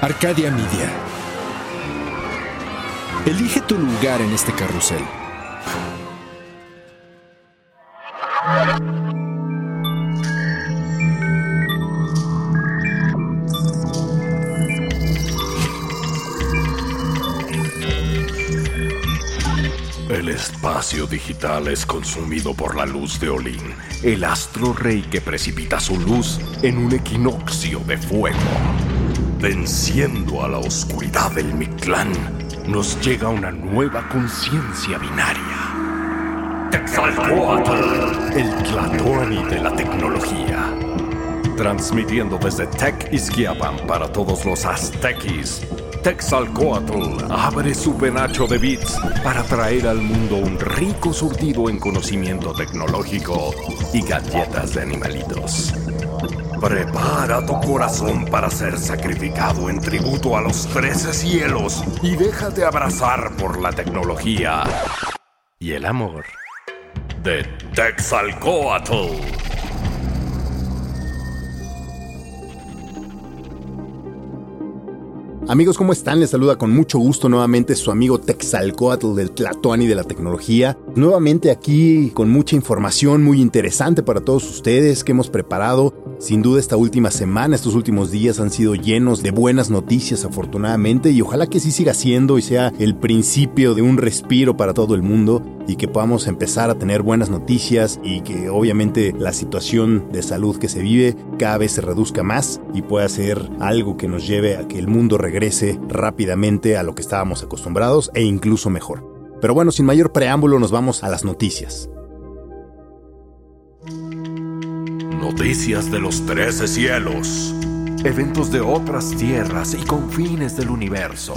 Arcadia Media. Elige tu lugar en este carrusel. El espacio digital es consumido por la luz de Olin, el astro rey que precipita su luz en un equinoccio de fuego. Venciendo a la oscuridad del Mictlán, nos llega una nueva conciencia binaria. Texalcoatl, el Tlatoani de la tecnología. Transmitiendo desde Tech Izquiapan para todos los aztequis. Texalcoatl abre su penacho de bits para traer al mundo un rico surtido en conocimiento tecnológico y galletas de animalitos. Prepara tu corazón para ser sacrificado en tributo a los trece cielos y déjate abrazar por la tecnología y el amor de Texalcoatl. Amigos, ¿cómo están? Les saluda con mucho gusto nuevamente su amigo Texalcoatl del Tlatoani de la tecnología. Nuevamente aquí con mucha información muy interesante para todos ustedes que hemos preparado. Sin duda esta última semana, estos últimos días han sido llenos de buenas noticias afortunadamente y ojalá que sí siga siendo y sea el principio de un respiro para todo el mundo y que podamos empezar a tener buenas noticias y que obviamente la situación de salud que se vive cada vez se reduzca más y pueda ser algo que nos lleve a que el mundo regrese rápidamente a lo que estábamos acostumbrados e incluso mejor. Pero bueno, sin mayor preámbulo nos vamos a las noticias. Noticias de los trece cielos. Eventos de otras tierras y confines del universo.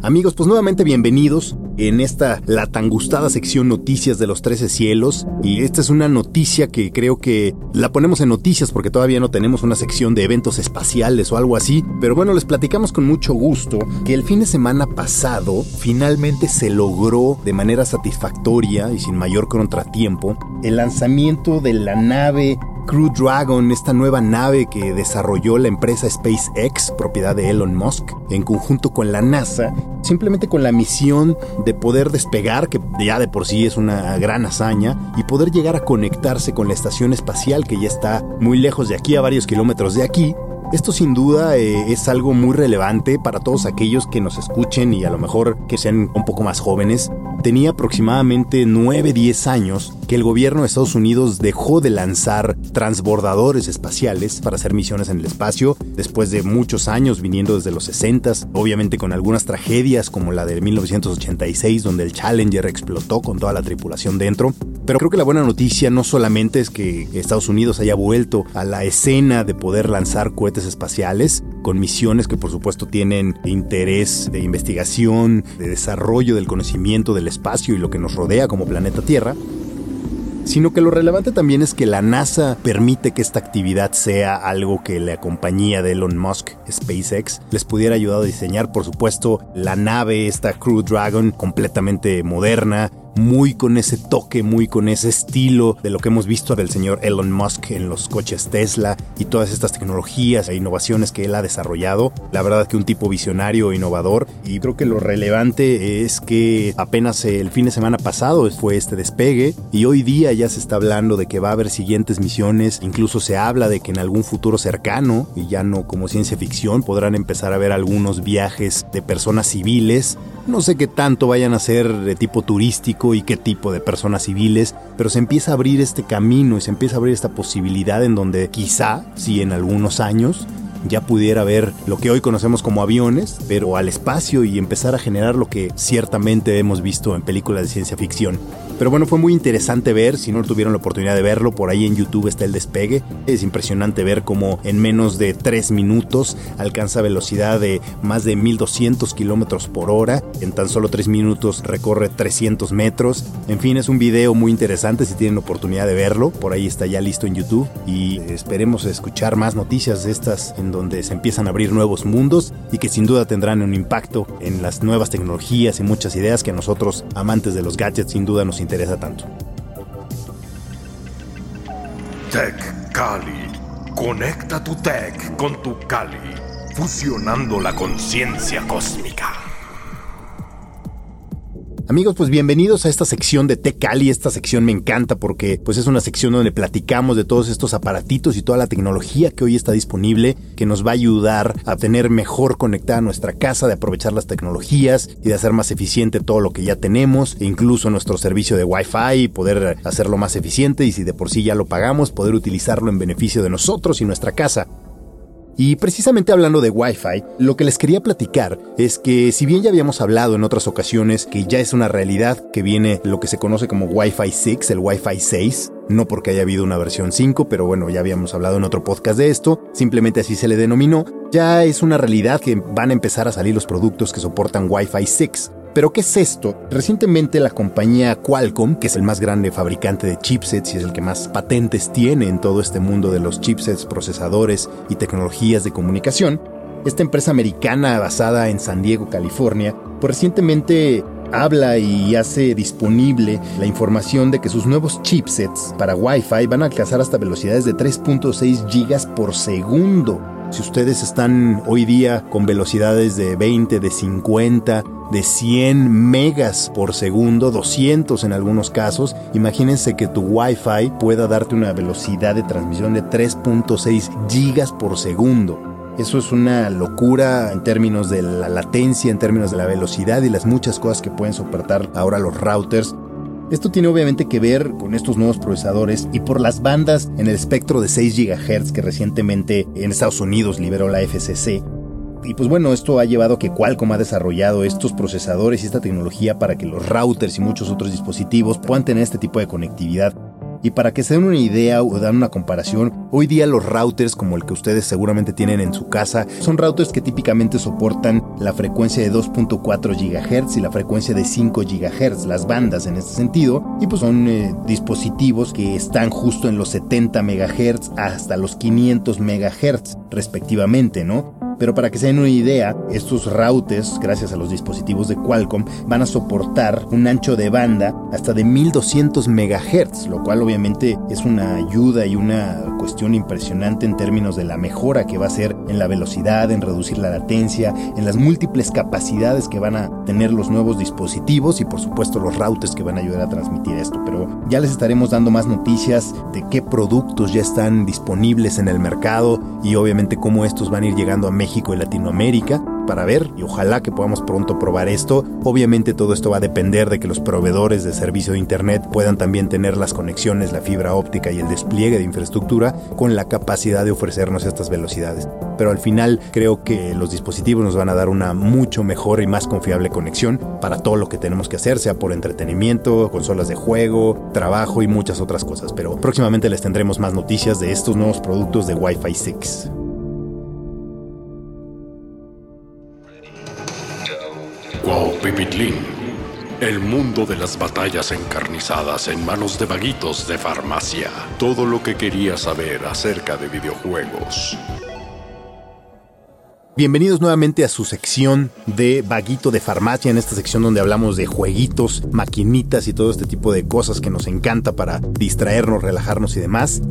Amigos, pues nuevamente bienvenidos en esta la tan gustada sección Noticias de los Trece Cielos. Y esta es una noticia que creo que la ponemos en noticias porque todavía no tenemos una sección de eventos espaciales o algo así. Pero bueno, les platicamos con mucho gusto que el fin de semana pasado finalmente se logró de manera satisfactoria y sin mayor contratiempo el lanzamiento de la nave Crew Dragon, esta nueva nave que desarrolló la empresa SpaceX, propiedad de Elon Musk, en conjunto con la NASA, simplemente con la misión de poder despegar, que ya de por sí es una gran hazaña, y poder llegar a conectarse con la estación espacial que ya está muy lejos de aquí, a varios kilómetros de aquí, esto sin duda eh, es algo muy relevante para todos aquellos que nos escuchen y a lo mejor que sean un poco más jóvenes. Tenía aproximadamente 9-10 años que el gobierno de Estados Unidos dejó de lanzar transbordadores espaciales para hacer misiones en el espacio, después de muchos años viniendo desde los 60, obviamente con algunas tragedias como la de 1986 donde el Challenger explotó con toda la tripulación dentro. Pero creo que la buena noticia no solamente es que Estados Unidos haya vuelto a la escena de poder lanzar cohetes espaciales, con misiones que por supuesto tienen interés de investigación, de desarrollo del conocimiento del espacio y lo que nos rodea como planeta Tierra, sino que lo relevante también es que la NASA permite que esta actividad sea algo que la compañía de Elon Musk, SpaceX, les pudiera ayudar a diseñar, por supuesto, la nave, esta Crew Dragon, completamente moderna, muy con ese toque, muy con ese estilo de lo que hemos visto del señor Elon Musk en los coches Tesla y todas estas tecnologías e innovaciones que él ha desarrollado. La verdad que un tipo visionario, innovador y creo que lo relevante es que apenas el fin de semana pasado fue este despegue y hoy día ya se está hablando de que va a haber siguientes misiones, incluso se habla de que en algún futuro cercano y ya no como ciencia ficción podrán empezar a ver algunos viajes de personas civiles no sé qué tanto vayan a ser de tipo turístico y qué tipo de personas civiles, pero se empieza a abrir este camino y se empieza a abrir esta posibilidad en donde quizá, si en algunos años, ya pudiera ver lo que hoy conocemos como aviones, pero al espacio y empezar a generar lo que ciertamente hemos visto en películas de ciencia ficción. Pero bueno, fue muy interesante ver, si no tuvieron la oportunidad de verlo, por ahí en YouTube está el despegue. Es impresionante ver cómo en menos de 3 minutos alcanza velocidad de más de 1200 kilómetros por hora. En tan solo 3 minutos recorre 300 metros. En fin, es un video muy interesante si tienen oportunidad de verlo. Por ahí está ya listo en YouTube. Y esperemos escuchar más noticias de estas en donde se empiezan a abrir nuevos mundos y que sin duda tendrán un impacto en las nuevas tecnologías y muchas ideas que a nosotros, amantes de los gadgets, sin duda nos interesa tanto. Tech Cali, Conecta tu tech con tu Kali, fusionando la conciencia cósmica. Amigos, pues bienvenidos a esta sección de Tecali. Esta sección me encanta porque pues es una sección donde platicamos de todos estos aparatitos y toda la tecnología que hoy está disponible que nos va a ayudar a tener mejor conectada nuestra casa, de aprovechar las tecnologías y de hacer más eficiente todo lo que ya tenemos, e incluso nuestro servicio de Wi-Fi, poder hacerlo más eficiente y si de por sí ya lo pagamos, poder utilizarlo en beneficio de nosotros y nuestra casa. Y precisamente hablando de Wi-Fi, lo que les quería platicar es que si bien ya habíamos hablado en otras ocasiones que ya es una realidad que viene lo que se conoce como Wi-Fi 6, el Wi-Fi 6, no porque haya habido una versión 5, pero bueno, ya habíamos hablado en otro podcast de esto, simplemente así se le denominó, ya es una realidad que van a empezar a salir los productos que soportan Wi-Fi 6. Pero ¿qué es esto? Recientemente la compañía Qualcomm, que es el más grande fabricante de chipsets y es el que más patentes tiene en todo este mundo de los chipsets, procesadores y tecnologías de comunicación, esta empresa americana basada en San Diego, California, pues recientemente habla y hace disponible la información de que sus nuevos chipsets para Wi-Fi van a alcanzar hasta velocidades de 3.6 gigas por segundo. Si ustedes están hoy día con velocidades de 20, de 50, de 100 megas por segundo, 200 en algunos casos. Imagínense que tu Wi-Fi pueda darte una velocidad de transmisión de 3.6 gigas por segundo. Eso es una locura en términos de la latencia, en términos de la velocidad y las muchas cosas que pueden soportar ahora los routers. Esto tiene obviamente que ver con estos nuevos procesadores y por las bandas en el espectro de 6 GHz que recientemente en Estados Unidos liberó la FCC y pues bueno, esto ha llevado a que Qualcomm ha desarrollado estos procesadores y esta tecnología para que los routers y muchos otros dispositivos puedan tener este tipo de conectividad. Y para que se den una idea o dan una comparación, hoy día los routers como el que ustedes seguramente tienen en su casa son routers que típicamente soportan la frecuencia de 2.4 GHz y la frecuencia de 5 GHz, las bandas en este sentido, y pues son eh, dispositivos que están justo en los 70 MHz hasta los 500 MHz respectivamente, ¿no? Pero para que se den una idea, estos routers, gracias a los dispositivos de Qualcomm, van a soportar un ancho de banda hasta de 1200 MHz, lo cual obviamente es una ayuda y una cuestión impresionante en términos de la mejora que va a ser en la velocidad, en reducir la latencia, en las múltiples capacidades que van a tener los nuevos dispositivos y por supuesto los routers que van a ayudar a transmitir esto. Pero ya les estaremos dando más noticias de qué productos ya están disponibles en el mercado y obviamente cómo estos van a ir llegando a México México y Latinoamérica para ver y ojalá que podamos pronto probar esto. Obviamente todo esto va a depender de que los proveedores de servicio de Internet puedan también tener las conexiones, la fibra óptica y el despliegue de infraestructura con la capacidad de ofrecernos estas velocidades. Pero al final creo que los dispositivos nos van a dar una mucho mejor y más confiable conexión para todo lo que tenemos que hacer, sea por entretenimiento, consolas de juego, trabajo y muchas otras cosas. Pero próximamente les tendremos más noticias de estos nuevos productos de Wi-Fi 6. Pipitlín. El mundo de las batallas encarnizadas en manos de vaguitos de farmacia. Todo lo que quería saber acerca de videojuegos. Bienvenidos nuevamente a su sección de Vaguito de Farmacia, en esta sección donde hablamos de jueguitos, maquinitas y todo este tipo de cosas que nos encanta para distraernos, relajarnos y demás.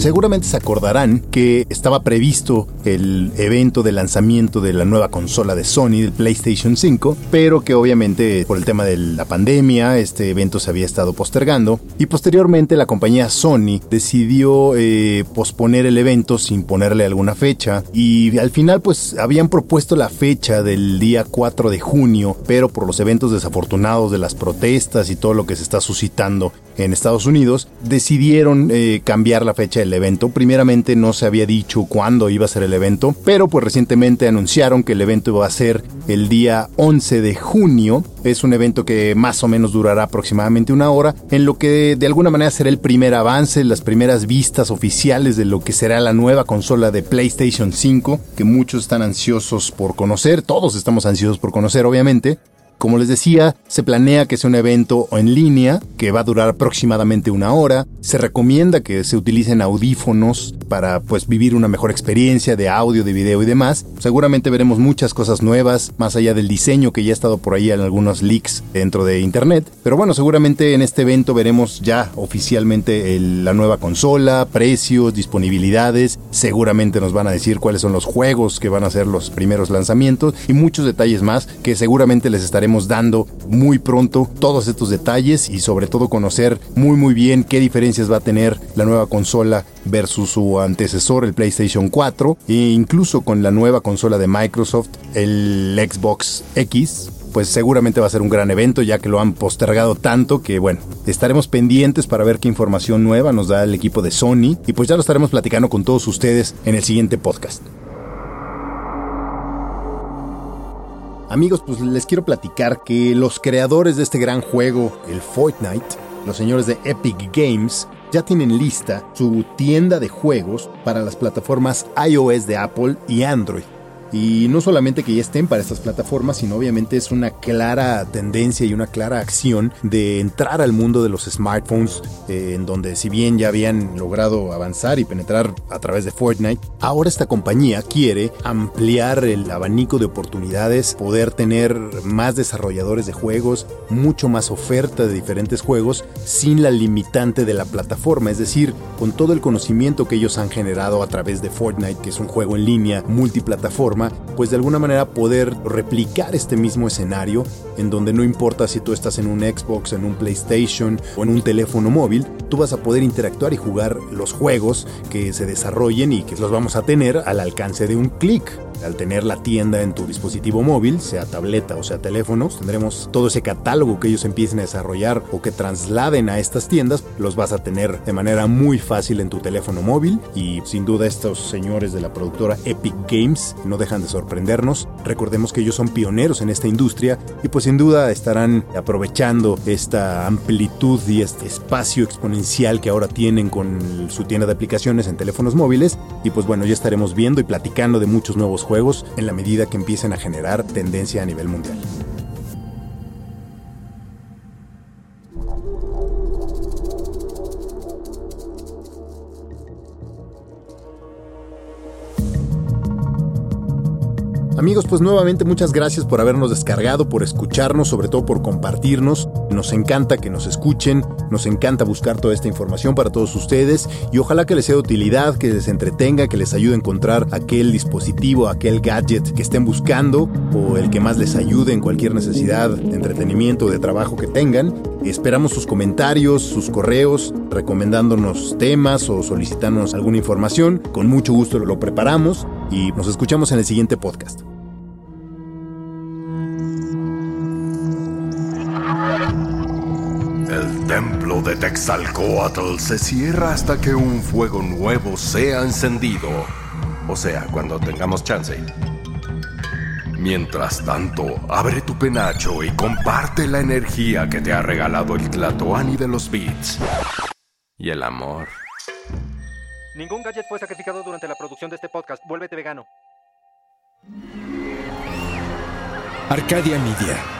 Seguramente se acordarán que estaba previsto el evento de lanzamiento de la nueva consola de Sony, del PlayStation 5, pero que obviamente por el tema de la pandemia este evento se había estado postergando. Y posteriormente la compañía Sony decidió eh, posponer el evento sin ponerle alguna fecha. Y al final pues habían propuesto la fecha del día 4 de junio, pero por los eventos desafortunados de las protestas y todo lo que se está suscitando en Estados Unidos, decidieron eh, cambiar la fecha del evento. Primeramente no se había dicho cuándo iba a ser el evento, pero pues recientemente anunciaron que el evento iba a ser el día 11 de junio. Es un evento que más o menos durará aproximadamente una hora, en lo que de alguna manera será el primer avance, las primeras vistas oficiales de lo que será la nueva consola de PlayStation 5, que muchos están ansiosos por conocer, todos estamos ansiosos por conocer obviamente. Como les decía, se planea que sea un evento en línea que va a durar aproximadamente una hora. Se recomienda que se utilicen audífonos para pues vivir una mejor experiencia de audio, de video y demás. Seguramente veremos muchas cosas nuevas, más allá del diseño que ya ha estado por ahí en algunos leaks dentro de internet. Pero bueno, seguramente en este evento veremos ya oficialmente la nueva consola, precios, disponibilidades. Seguramente nos van a decir cuáles son los juegos que van a ser los primeros lanzamientos y muchos detalles más que seguramente les estaremos dando muy pronto todos estos detalles y sobre todo conocer muy muy bien qué va a tener la nueva consola versus su antecesor, el PlayStation 4, e incluso con la nueva consola de Microsoft, el Xbox X, pues seguramente va a ser un gran evento ya que lo han postergado tanto que bueno, estaremos pendientes para ver qué información nueva nos da el equipo de Sony y pues ya lo estaremos platicando con todos ustedes en el siguiente podcast. Amigos, pues les quiero platicar que los creadores de este gran juego, el Fortnite, los señores de Epic Games, ya tienen lista su tienda de juegos para las plataformas iOS de Apple y Android. Y no solamente que ya estén para estas plataformas, sino obviamente es una clara tendencia y una clara acción de entrar al mundo de los smartphones, eh, en donde si bien ya habían logrado avanzar y penetrar a través de Fortnite, ahora esta compañía quiere ampliar el abanico de oportunidades, poder tener más desarrolladores de juegos, mucho más oferta de diferentes juegos, sin la limitante de la plataforma, es decir, con todo el conocimiento que ellos han generado a través de Fortnite, que es un juego en línea multiplataforma, pues de alguna manera poder replicar este mismo escenario en donde no importa si tú estás en un Xbox, en un PlayStation o en un teléfono móvil, tú vas a poder interactuar y jugar los juegos que se desarrollen y que los vamos a tener al alcance de un clic. Al tener la tienda en tu dispositivo móvil, sea tableta o sea teléfonos, tendremos todo ese catálogo que ellos empiecen a desarrollar o que trasladen a estas tiendas, los vas a tener de manera muy fácil en tu teléfono móvil y sin duda estos señores de la productora Epic Games no dejan de sorprendernos. Recordemos que ellos son pioneros en esta industria y pues sin duda estarán aprovechando esta amplitud y este espacio exponencial que ahora tienen con su tienda de aplicaciones en teléfonos móviles y pues bueno, ya estaremos viendo y platicando de muchos nuevos juegos en la medida que empiecen a generar tendencia a nivel mundial. Amigos, pues nuevamente muchas gracias por habernos descargado, por escucharnos, sobre todo por compartirnos. Nos encanta que nos escuchen, nos encanta buscar toda esta información para todos ustedes y ojalá que les sea de utilidad, que les entretenga, que les ayude a encontrar aquel dispositivo, aquel gadget que estén buscando o el que más les ayude en cualquier necesidad de entretenimiento o de trabajo que tengan. Esperamos sus comentarios, sus correos, recomendándonos temas o solicitándonos alguna información. Con mucho gusto lo preparamos y nos escuchamos en el siguiente podcast. Texalcoatl se cierra hasta que un fuego nuevo sea encendido. O sea, cuando tengamos chance. Mientras tanto, abre tu penacho y comparte la energía que te ha regalado el Tlatoani de los Beats. Y el amor. Ningún gadget fue sacrificado durante la producción de este podcast. Vuélvete vegano. Arcadia Media.